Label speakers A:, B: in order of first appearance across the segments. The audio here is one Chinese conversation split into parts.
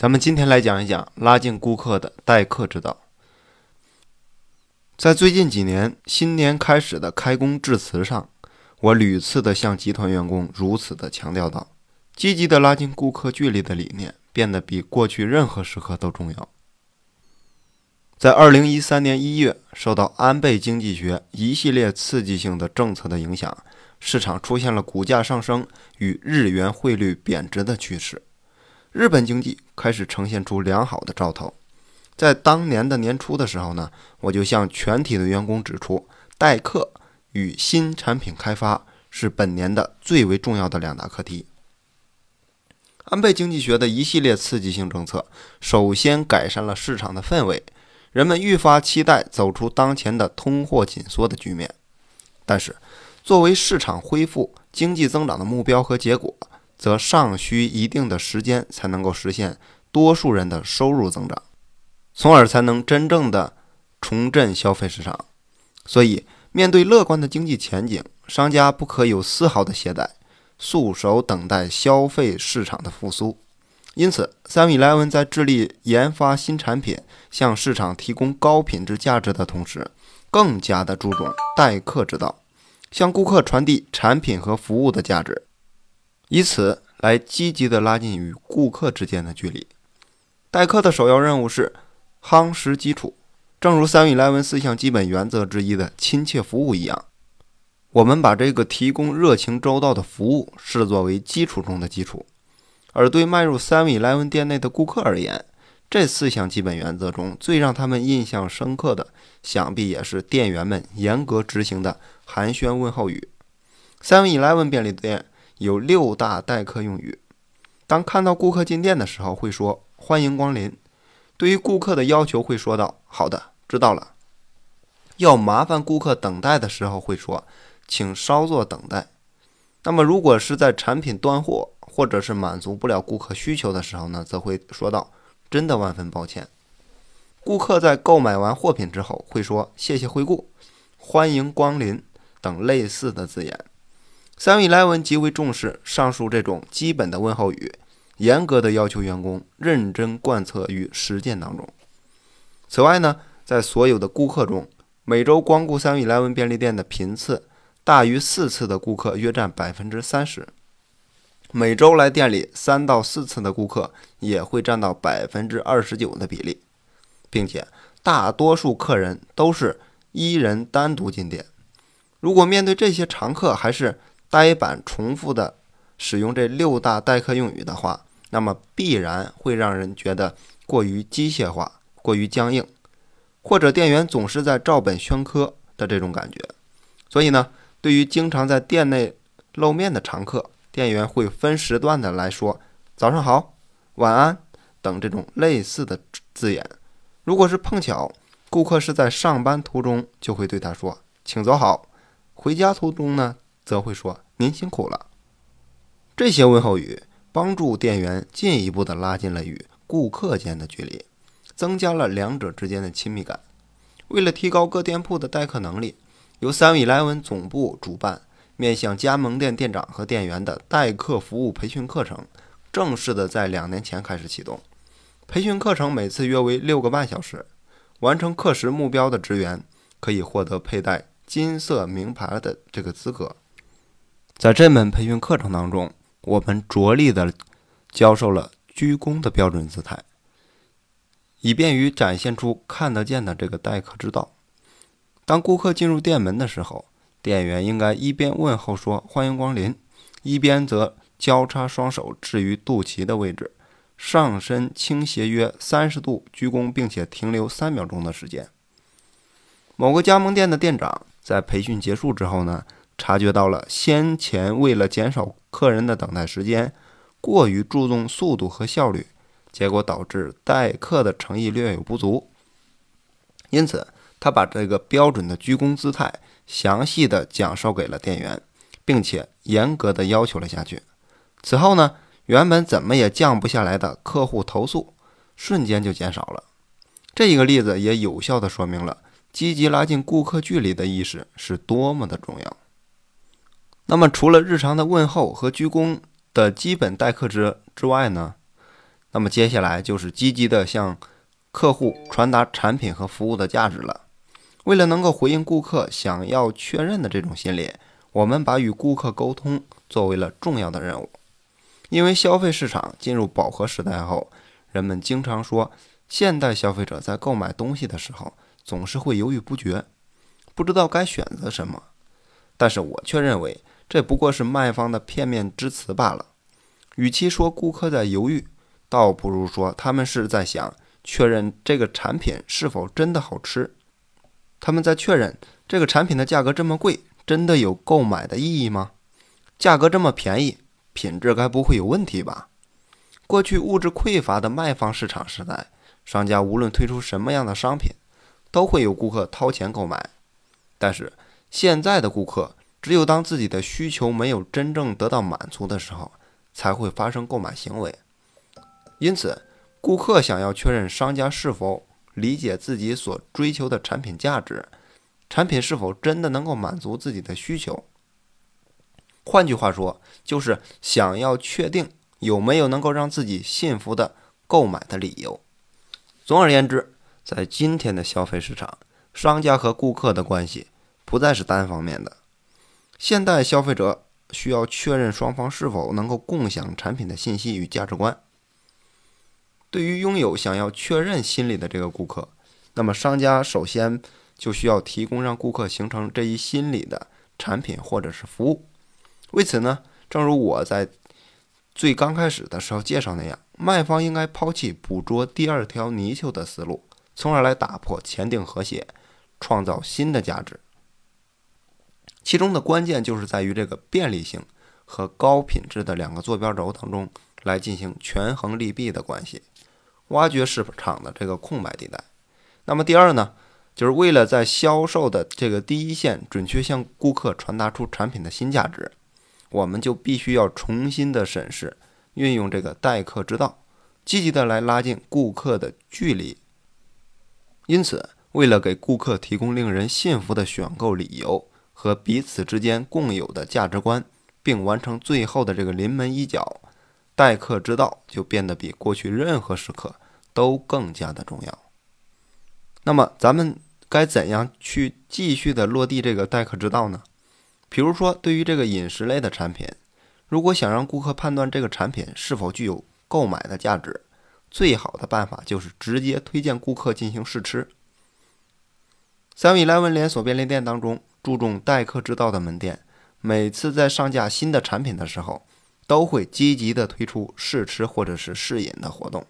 A: 咱们今天来讲一讲拉近顾客的待客之道。在最近几年新年开始的开工致辞上，我屡次的向集团员工如此的强调道：积极的拉近顾客距离的理念变得比过去任何时刻都重要。在二零一三年一月，受到安倍经济学一系列刺激性的政策的影响，市场出现了股价上升与日元汇率贬值的趋势，日本经济开始呈现出良好的兆头。在当年的年初的时候呢，我就向全体的员工指出，待客与新产品开发是本年的最为重要的两大课题。安倍经济学的一系列刺激性政策，首先改善了市场的氛围，人们愈发期待走出当前的通货紧缩的局面。但是，作为市场恢复经济增长的目标和结果，则尚需一定的时间才能够实现多数人的收入增长。从而才能真正的重振消费市场。所以，面对乐观的经济前景，商家不可有丝毫的懈怠，束手等待消费市场的复苏。因此，Seven-Eleven 在致力研发新产品，向市场提供高品质价值的同时，更加的注重待客之道，向顾客传递产品和服务的价值，以此来积极的拉近与顾客之间的距离。待客的首要任务是。夯实基础，正如三 Eleven 四项基本原则之一的亲切服务一样，我们把这个提供热情周到的服务视作为基础中的基础。而对迈入三 Eleven 店内的顾客而言，这四项基本原则中最让他们印象深刻的，想必也是店员们严格执行的寒暄问候语。三 Eleven 便利店有六大待客用语，当看到顾客进店的时候，会说“欢迎光临”。对于顾客的要求，会说道：“好的，知道了。”要麻烦顾客等待的时候，会说：“请稍作等待。”那么，如果是在产品断货或者是满足不了顾客需求的时候呢，则会说道：“真的万分抱歉。”顾客在购买完货品之后，会说：“谢谢惠顾，欢迎光临”等类似的字眼。三 Eleven 极为重视上述这种基本的问候语。严格的要求员工认真贯彻于实践当中。此外呢，在所有的顾客中，每周光顾三 Eleven 便利店的频次大于四次的顾客约占百分之三十，每周来店里三到四次的顾客也会占到百分之二十九的比例，并且大多数客人都是一人单独进店。如果面对这些常客还是呆板重复的使用这六大待客用语的话，那么必然会让人觉得过于机械化、过于僵硬，或者店员总是在照本宣科的这种感觉。所以呢，对于经常在店内露面的常客，店员会分时段的来说“早上好”“晚安”等这种类似的字眼。如果是碰巧顾客是在上班途中，就会对他说“请走好”；回家途中呢，则会说“您辛苦了”。这些问候语。帮助店员进一步的拉近了与顾客间的距离，增加了两者之间的亲密感。为了提高各店铺的待客能力，由三 Eleven 总部主办，面向加盟店店长和店员的待客服务培训课程，正式的在两年前开始启动。培训课程每次约为六个半小时，完成课时目标的职员可以获得佩戴金色名牌的这个资格。在这门培训课程当中。我们着力的教授了鞠躬的标准姿态，以便于展现出看得见的这个待客之道。当顾客进入店门的时候，店员应该一边问候说“欢迎光临”，一边则交叉双手置于肚脐的位置，上身倾斜约三十度鞠躬，并且停留三秒钟的时间。某个加盟店的店长在培训结束之后呢？察觉到了先前为了减少客人的等待时间，过于注重速度和效率，结果导致待客的诚意略有不足。因此，他把这个标准的鞠躬姿态详细的讲授给了店员，并且严格的要求了下去。此后呢，原本怎么也降不下来的客户投诉，瞬间就减少了。这一个例子也有效的说明了积极拉近顾客距离的意识是多么的重要。那么，除了日常的问候和鞠躬的基本待客之之外呢，那么接下来就是积极的向客户传达产品和服务的价值了。为了能够回应顾客想要确认的这种心理，我们把与顾客沟通作为了重要的任务。因为消费市场进入饱和时代后，人们经常说，现代消费者在购买东西的时候总是会犹豫不决，不知道该选择什么。但是我却认为，这不过是卖方的片面之词罢了。与其说顾客在犹豫，倒不如说他们是在想确认这个产品是否真的好吃。他们在确认这个产品的价格这么贵，真的有购买的意义吗？价格这么便宜，品质该不会有问题吧？过去物质匮乏的卖方市场时代，商家无论推出什么样的商品，都会有顾客掏钱购买。但是现在的顾客，只有当自己的需求没有真正得到满足的时候，才会发生购买行为。因此，顾客想要确认商家是否理解自己所追求的产品价值，产品是否真的能够满足自己的需求。换句话说，就是想要确定有没有能够让自己信服的购买的理由。总而言之，在今天的消费市场，商家和顾客的关系不再是单方面的。现代消费者需要确认双方是否能够共享产品的信息与价值观。对于拥有想要确认心理的这个顾客，那么商家首先就需要提供让顾客形成这一心理的产品或者是服务。为此呢，正如我在最刚开始的时候介绍那样，卖方应该抛弃捕捉第二条泥鳅的思路，从而来打破前定和谐，创造新的价值。其中的关键就是在于这个便利性和高品质的两个坐标轴当中来进行权衡利弊的关系。挖掘市场的这个空白地带。那么第二呢，就是为了在销售的这个第一线准确向顾客传达出产品的新价值，我们就必须要重新的审视，运用这个待客之道，积极的来拉近顾客的距离。因此，为了给顾客提供令人信服的选购理由和彼此之间共有的价值观，并完成最后的这个临门一脚。待客之道就变得比过去任何时刻都更加的重要。那么，咱们该怎样去继续的落地这个待客之道呢？比如说，对于这个饮食类的产品，如果想让顾客判断这个产品是否具有购买的价值，最好的办法就是直接推荐顾客进行试吃。Seven Eleven 连锁便利店当中注重待客之道的门店，每次在上架新的产品的时候。都会积极的推出试吃或者是试饮的活动，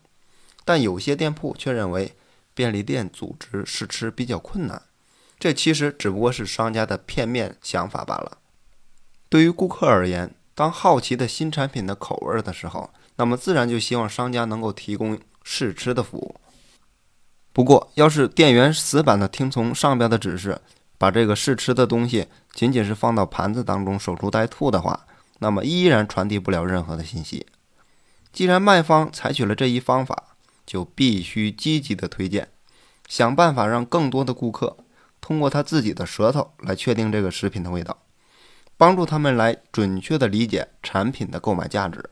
A: 但有些店铺却认为便利店组织试吃比较困难，这其实只不过是商家的片面想法罢了。对于顾客而言，当好奇的新产品的口味的时候，那么自然就希望商家能够提供试吃的服务。不过，要是店员死板的听从上边的指示，把这个试吃的东西仅仅是放到盘子当中守株待兔的话，那么依然传递不了任何的信息。既然卖方采取了这一方法，就必须积极的推荐，想办法让更多的顾客通过他自己的舌头来确定这个食品的味道，帮助他们来准确的理解产品的购买价值。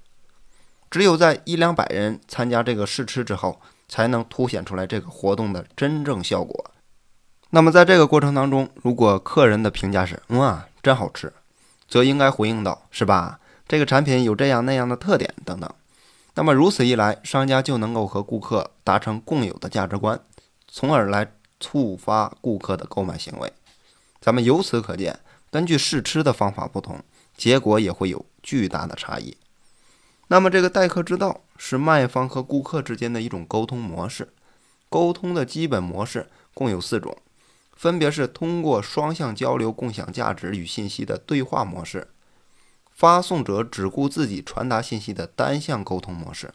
A: 只有在一两百人参加这个试吃之后，才能凸显出来这个活动的真正效果。那么在这个过程当中，如果客人的评价是“哇，真好吃”。则应该回应到，是吧？这个产品有这样那样的特点等等。那么如此一来，商家就能够和顾客达成共有的价值观，从而来触发顾客的购买行为。咱们由此可见，根据试吃的方法不同，结果也会有巨大的差异。那么这个待客之道是卖方和顾客之间的一种沟通模式。沟通的基本模式共有四种。分别是通过双向交流、共享价值与信息的对话模式，发送者只顾自己传达信息的单向沟通模式，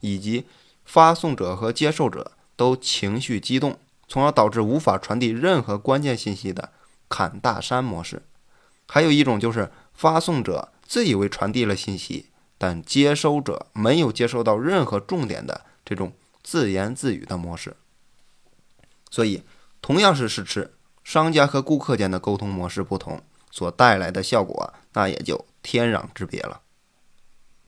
A: 以及发送者和接受者都情绪激动，从而导致无法传递任何关键信息的砍大山模式。还有一种就是发送者自以为传递了信息，但接收者没有接收到任何重点的这种自言自语的模式。所以。同样是试吃，商家和顾客间的沟通模式不同，所带来的效果那也就天壤之别了。